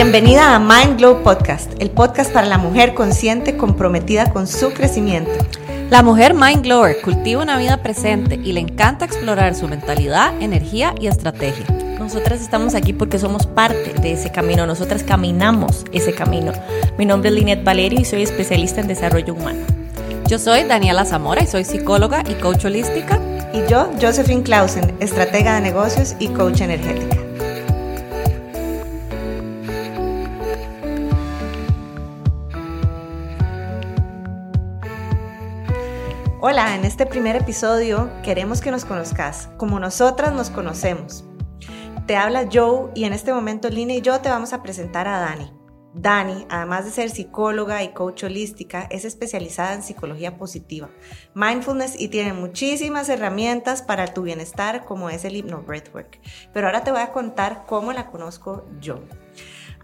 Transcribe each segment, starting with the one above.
Bienvenida a Mind Glow Podcast, el podcast para la mujer consciente comprometida con su crecimiento. La mujer Mind Glower cultiva una vida presente y le encanta explorar su mentalidad, energía y estrategia. Nosotras estamos aquí porque somos parte de ese camino, nosotras caminamos ese camino. Mi nombre es Linet Valerio y soy especialista en desarrollo humano. Yo soy Daniela Zamora y soy psicóloga y coach holística. Y yo, Josephine Clausen, estratega de negocios y coach energética. Hola, en este primer episodio queremos que nos conozcas como nosotras nos conocemos. Te habla Joe y en este momento Lina y yo te vamos a presentar a Dani. Dani, además de ser psicóloga y coach holística, es especializada en psicología positiva, mindfulness y tiene muchísimas herramientas para tu bienestar como es el Hypno Breathwork. Pero ahora te voy a contar cómo la conozco yo.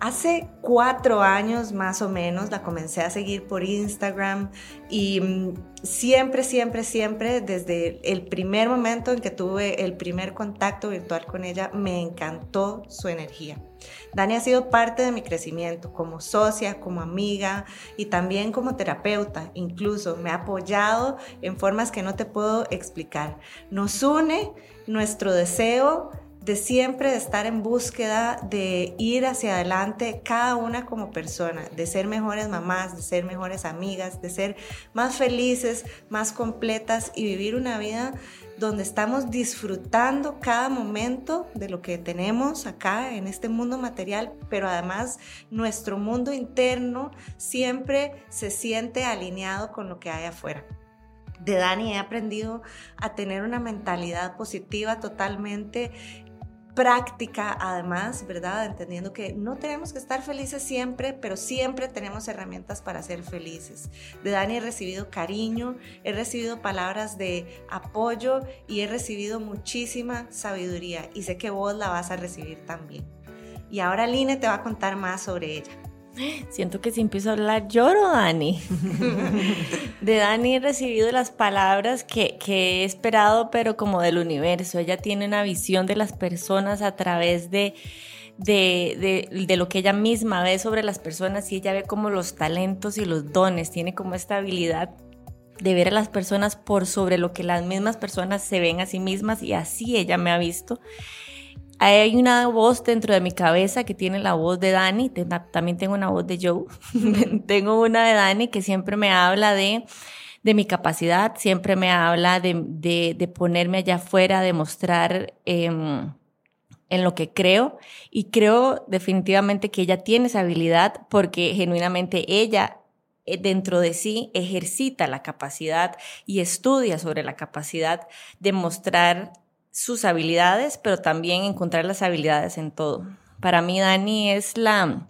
Hace cuatro años más o menos la comencé a seguir por Instagram y mm, siempre, siempre, siempre, desde el primer momento en que tuve el primer contacto virtual con ella, me encantó su energía. Dani ha sido parte de mi crecimiento como socia, como amiga y también como terapeuta. Incluso me ha apoyado en formas que no te puedo explicar. Nos une nuestro deseo de siempre estar en búsqueda de ir hacia adelante cada una como persona, de ser mejores mamás, de ser mejores amigas, de ser más felices, más completas y vivir una vida donde estamos disfrutando cada momento de lo que tenemos acá en este mundo material, pero además nuestro mundo interno siempre se siente alineado con lo que hay afuera. De Dani he aprendido a tener una mentalidad positiva totalmente práctica además, ¿verdad? Entendiendo que no tenemos que estar felices siempre, pero siempre tenemos herramientas para ser felices. De Dani he recibido cariño, he recibido palabras de apoyo y he recibido muchísima sabiduría y sé que vos la vas a recibir también. Y ahora Line te va a contar más sobre ella. Siento que si empiezo a hablar lloro, Dani. De Dani he recibido las palabras que, he esperado, pero como del universo. Ella tiene una visión de las personas a través de, de, de, lo que ella misma ve sobre las personas y ella ve como los talentos y los dones. Tiene como esta habilidad de ver a las personas por sobre lo que las mismas personas se ven a sí mismas y así ella me ha visto. Hay una voz dentro de mi cabeza que tiene la voz de Dani, también tengo una voz de Joe, tengo una de Dani que siempre me habla de, de mi capacidad, siempre me habla de, de, ponerme allá afuera, de mostrar em, en lo que creo. Y creo definitivamente que ella tiene esa habilidad porque genuinamente ella eh, dentro de sí ejercita la capacidad y estudia sobre la capacidad de mostrar sus habilidades, pero también encontrar las habilidades en todo. Para mí, Dani es la,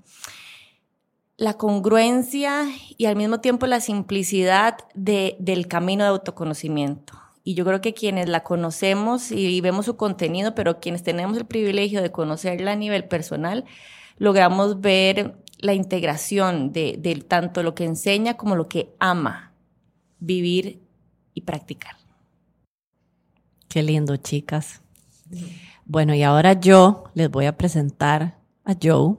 la congruencia y al mismo tiempo la simplicidad de, del camino de autoconocimiento. Y yo creo que quienes la conocemos y vemos su contenido, pero quienes tenemos el privilegio de conocerla a nivel personal, logramos ver la integración de, de tanto lo que enseña como lo que ama vivir y practicar. Qué lindo, chicas. Bueno, y ahora yo les voy a presentar a Joe.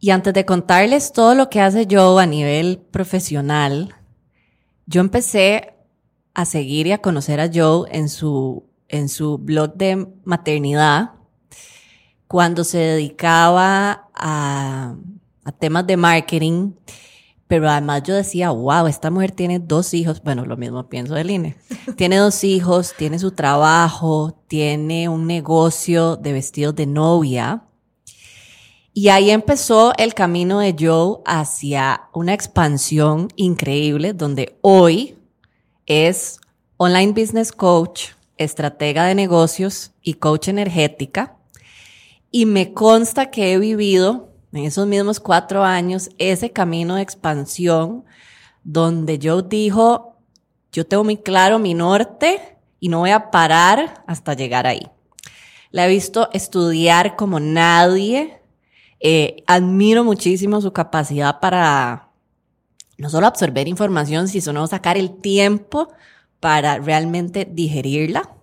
Y antes de contarles todo lo que hace Joe a nivel profesional, yo empecé a seguir y a conocer a Joe en su, en su blog de maternidad, cuando se dedicaba a, a temas de marketing pero además yo decía, wow, esta mujer tiene dos hijos, bueno, lo mismo pienso del INE, tiene dos hijos, tiene su trabajo, tiene un negocio de vestidos de novia. Y ahí empezó el camino de Joe hacia una expansión increíble, donde hoy es online business coach, estratega de negocios y coach energética. Y me consta que he vivido en esos mismos cuatro años, ese camino de expansión donde yo dijo, yo tengo muy claro mi norte y no voy a parar hasta llegar ahí. La he visto estudiar como nadie. Eh, admiro muchísimo su capacidad para no solo absorber información, sino sacar el tiempo para realmente digerirla.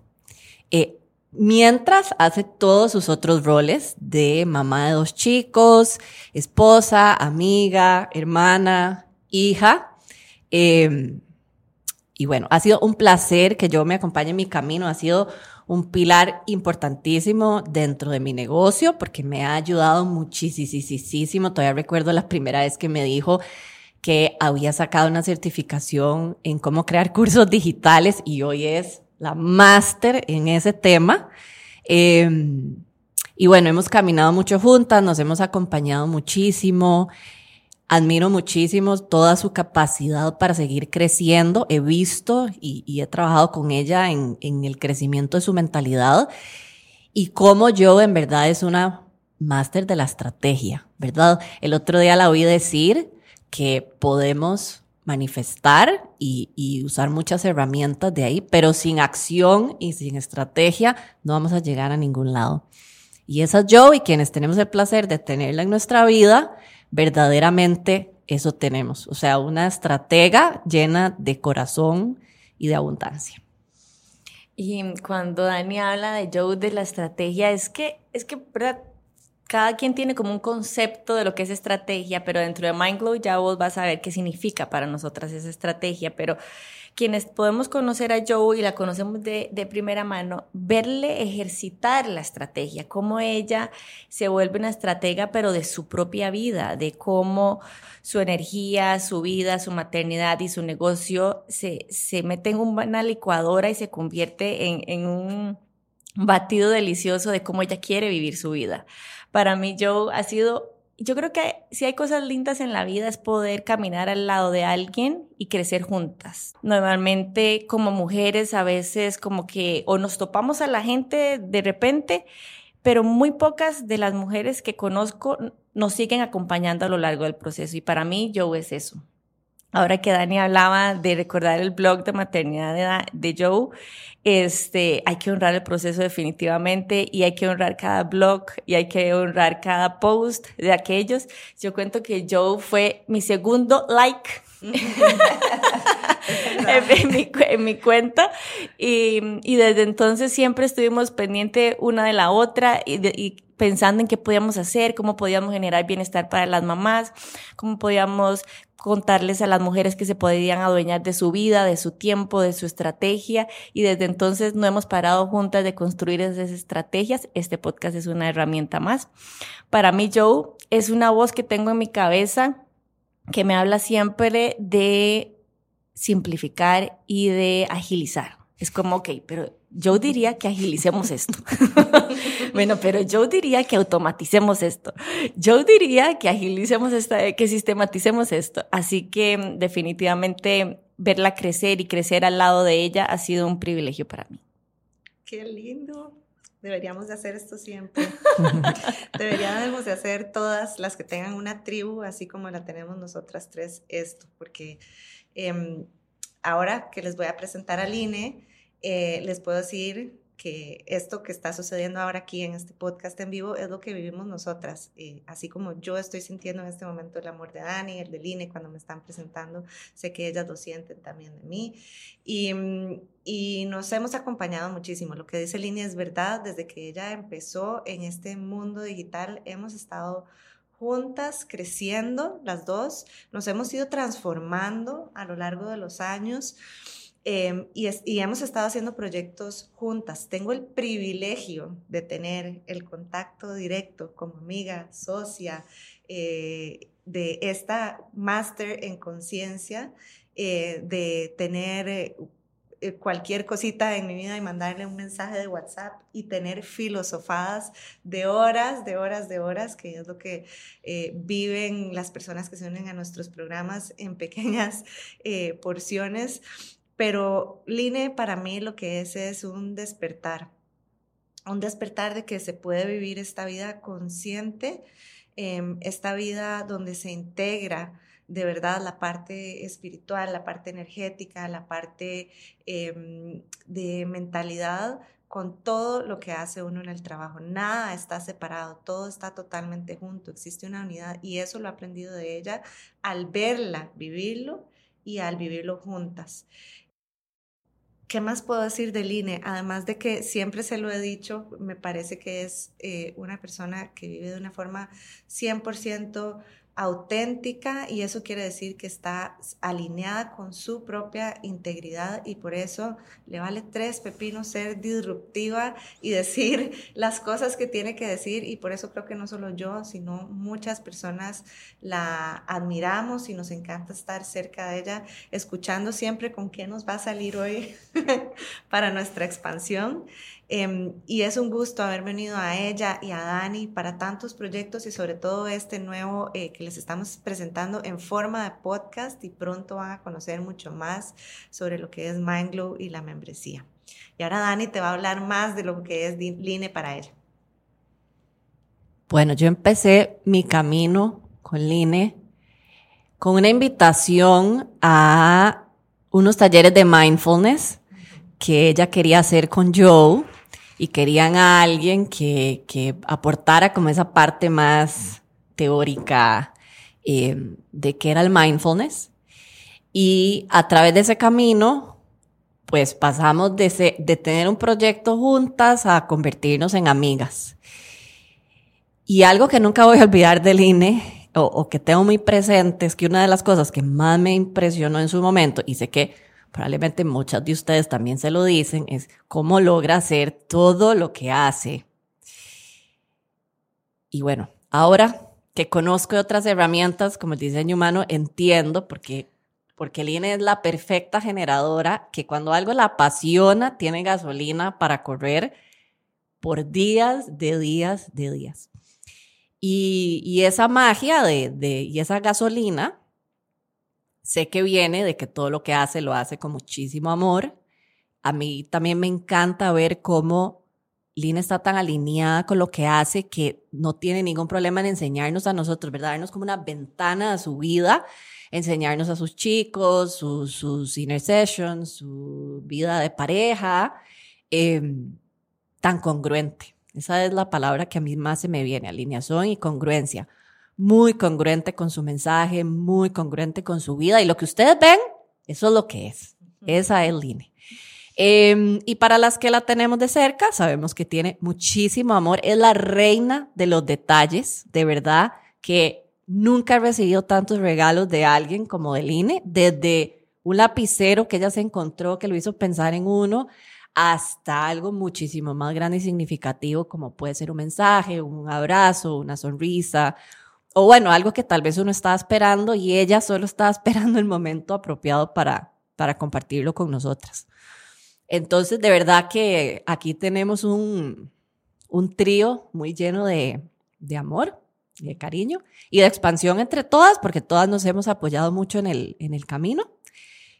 Eh, mientras hace todos sus otros roles de mamá de dos chicos, esposa, amiga, hermana, hija. Em, y bueno, ha sido un placer que yo me acompañe en mi camino, ha sido un pilar importantísimo dentro de mi negocio porque me ha ayudado muchísimo. Todavía recuerdo la primera vez que me dijo que había sacado una certificación en cómo crear cursos digitales y hoy es la máster en ese tema. Em, y bueno, hemos caminado mucho juntas, nos hemos acompañado muchísimo. Admiro muchísimo toda su capacidad para seguir creciendo. He visto y, he trabajado con ella en, el crecimiento de su mentalidad y cómo yo en verdad es una máster de la estrategia, ¿verdad? El otro día la oí decir que podemos manifestar y, usar muchas herramientas de ahí, pero sin acción y sin estrategia no vamos a llegar a ningún lado. Y esa yo y quienes tenemos el placer de tenerla en nuestra vida, verdaderamente eso tenemos. O sea, una estratega llena de corazón y de abundancia. Y cuando Dani habla de Joe de la estrategia, es que, es que, ¿verdad? Cada quien tiene como un concepto de lo que es estrategia, pero dentro de Mindglow ya vos vas a ver qué significa para nosotras esa estrategia, pero quienes podemos conocer a Joe y la conocemos de, de, primera mano, verle ejercitar la estrategia, cómo ella se vuelve una estratega, pero de su propia vida, de cómo su energía, su vida, su maternidad y su negocio se, se mete en una licuadora y se convierte en, en un batido delicioso de cómo ella quiere vivir su vida para mí Joe ha sido, yo creo que si hay cosas lindas en la vida es poder caminar al lado de alguien y crecer juntas. Normalmente como mujeres a veces como que o nos topamos a la gente de repente, pero muy pocas de las mujeres que conozco nos siguen acompañando a lo largo del proceso y para mí Joe es eso. Ahora que Dani hablaba de recordar el blog de maternidad de, Joe, este, hay que honrar el proceso definitivamente y hay que honrar cada blog y hay que honrar cada post de aquellos. Yo cuento que Joe fue mi segundo like en, mi, cuenta y, desde entonces siempre estuvimos pendientes una de la otra y, pensando en qué podíamos hacer, cómo podíamos generar bienestar para las mamás, cómo podíamos contarles a las mujeres que se podían adueñar de su vida, de su tiempo, de su estrategia y desde entonces no hemos parado juntas de construir esas estrategias. Este podcast es una herramienta más. Para mí, Joe es una voz que tengo en mi cabeza que me habla siempre de simplificar y de agilizar. Es como, ok, pero yo diría que agilicemos esto. bueno, pero yo diría que automaticemos esto. Yo diría que agilicemos esta, que sistematicemos esto. Así que mm, definitivamente verla crecer y crecer al lado de ella ha sido un privilegio para mí. Qué lindo. Deberíamos de hacer esto siempre. Deberíamos de hacer todas las que tengan una tribu, así como la tenemos nosotras tres, esto, porque em, ahora que les voy a presentar al INE, eh, les puedo decir que esto que está sucediendo ahora aquí en este podcast en vivo es lo que vivimos nosotras. Eh, así como yo estoy sintiendo en este momento el amor de Dani, el de Line, cuando me están presentando, sé que ellas lo sienten también de mí. Y, mm, y nos hemos acompañado muchísimo. Lo que dice Line es verdad. Desde que ella empezó en este mundo digital, hemos estado juntas, creciendo las dos. Nos hemos ido transformando a lo largo de los años. Em, y, hemos estado haciendo proyectos juntas. Tengo el privilegio de tener el contacto directo como amiga, socia eh, de esta máster en conciencia, eh, de tener eh, cualquier cosita en mi vida y mandarle un mensaje de WhatsApp y tener filosofadas de horas, de horas, de horas, que es lo que viven las personas que se unen a nuestros programas en pequeñas porciones. Pero Line para mí lo que es es un despertar, un despertar de que se puede vivir esta vida consciente, em, esta vida donde se integra de verdad la parte espiritual, la parte energética, la parte em, de mentalidad con todo lo que hace uno en el trabajo. Nada está separado, todo está totalmente junto, existe una unidad y eso lo he aprendido de ella al verla, vivirlo y al vivirlo juntas. ¿Qué más puedo decir del INE? Además de que siempre se lo he dicho, me parece que es eh, una persona que vive de una forma 100% auténtica y eso quiere decir que está alineada con su propia integridad y por eso le vale tres pepinos ser disruptiva y decir las cosas que tiene que decir y por eso creo que no solo yo, sino muchas personas la admiramos y nos encanta estar cerca de ella, escuchando siempre con qué nos va a salir hoy para nuestra expansión. Em, y es un gusto haber venido a ella y a Dani para tantos proyectos y sobre todo este nuevo eh, que les estamos presentando en forma de podcast y pronto van a conocer mucho más sobre lo que es Mindglow y la membresía. Y ahora Dani te va a hablar más de lo que es Line para ella. Bueno, yo empecé mi camino con Line con una invitación a unos talleres de mindfulness que ella quería hacer con Joe y querían a alguien que, que aportara como esa parte más teórica eh, de qué era el mindfulness. Y a través de ese camino, pues pasamos de, de tener un proyecto juntas a convertirnos en amigas. Y algo que nunca voy a olvidar del INE, o, o que tengo muy presente, es que una de las cosas que más me impresionó en su momento, y sé que probablemente muchas de ustedes también se lo dicen, es cómo logra hacer todo lo que hace. Y bueno, ahora que conozco otras herramientas como el diseño humano, entiendo porque porque Lina es la perfecta generadora que cuando algo la apasiona, tiene gasolina para correr por días, de días, de días. Y, y esa magia de, de, y esa gasolina Sé que viene de que todo lo que hace lo hace con muchísimo amor. A mí también me encanta ver cómo Lina está tan alineada con lo que hace que no tiene ningún problema en enseñarnos a nosotros, ¿verdad? Darnos como una ventana a su vida, enseñarnos a sus chicos, sus, sessions, su vida de pareja, em, tan congruente. Esa es la palabra que a mí más se me viene, alineación y congruencia muy congruente con su mensaje, muy congruente con su vida. Y lo que ustedes ven, eso es lo que es. Esa es Line. Eh, y para las que la tenemos de cerca, sabemos que tiene muchísimo amor. Es la reina de los detalles, de verdad, que nunca he recibido tantos regalos de alguien como de Line, desde un lapicero que ella se encontró, que lo hizo pensar en uno, hasta algo muchísimo más grande y significativo, como puede ser un mensaje, un abrazo, una sonrisa, o bueno, algo que tal vez uno estaba esperando y ella solo estaba esperando el momento apropiado para, para compartirlo con nosotras. Entonces, de verdad que aquí tenemos un, un trío muy lleno de, de amor, de cariño y de expansión entre todas, porque todas nos hemos apoyado mucho en el, en el camino.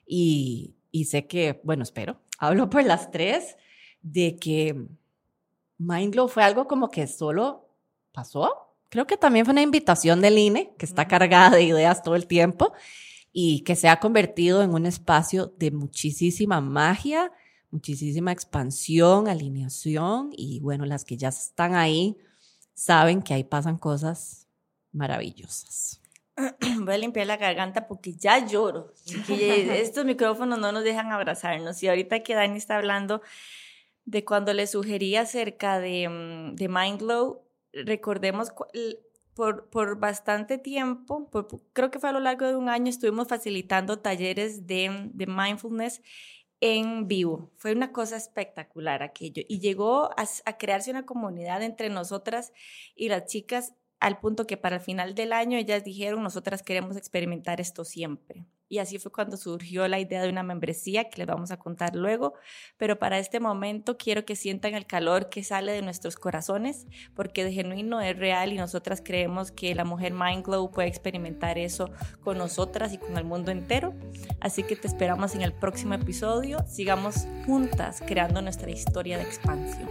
Y, y sé que, bueno, espero, hablo por las tres, de que Mindglow fue algo como que solo pasó creo que también fue una invitación del INE, que está cargada de ideas todo el tiempo y que se ha convertido en un espacio de muchísima magia, muchísima expansión, alineación y bueno, las que ya están ahí saben que ahí pasan cosas maravillosas. Voy a limpiar la garganta porque ya lloro. Estos micrófonos no nos dejan abrazarnos. Y ahorita que Dani está hablando de cuando le sugerí acerca de, mm, de Mindglow, recordemos, por, por bastante tiempo, creo que fue a lo largo de un año, estuvimos facilitando talleres de, de mindfulness en vivo. Fue una cosa espectacular aquello. Y llegó a, a, crearse una comunidad entre nosotras y las chicas al punto que para el final del año ellas dijeron, nosotras queremos experimentar esto siempre. Y así fue cuando surgió la idea de una membresía que les vamos a contar luego. Pero para este momento quiero que sientan el calor que sale de nuestros corazones, porque de genuino es real y nosotras creemos que la mujer Mind Glow puede experimentar eso con nosotras y con el mundo entero. Así que te esperamos en el próximo episodio. Sigamos juntas creando nuestra historia de expansión.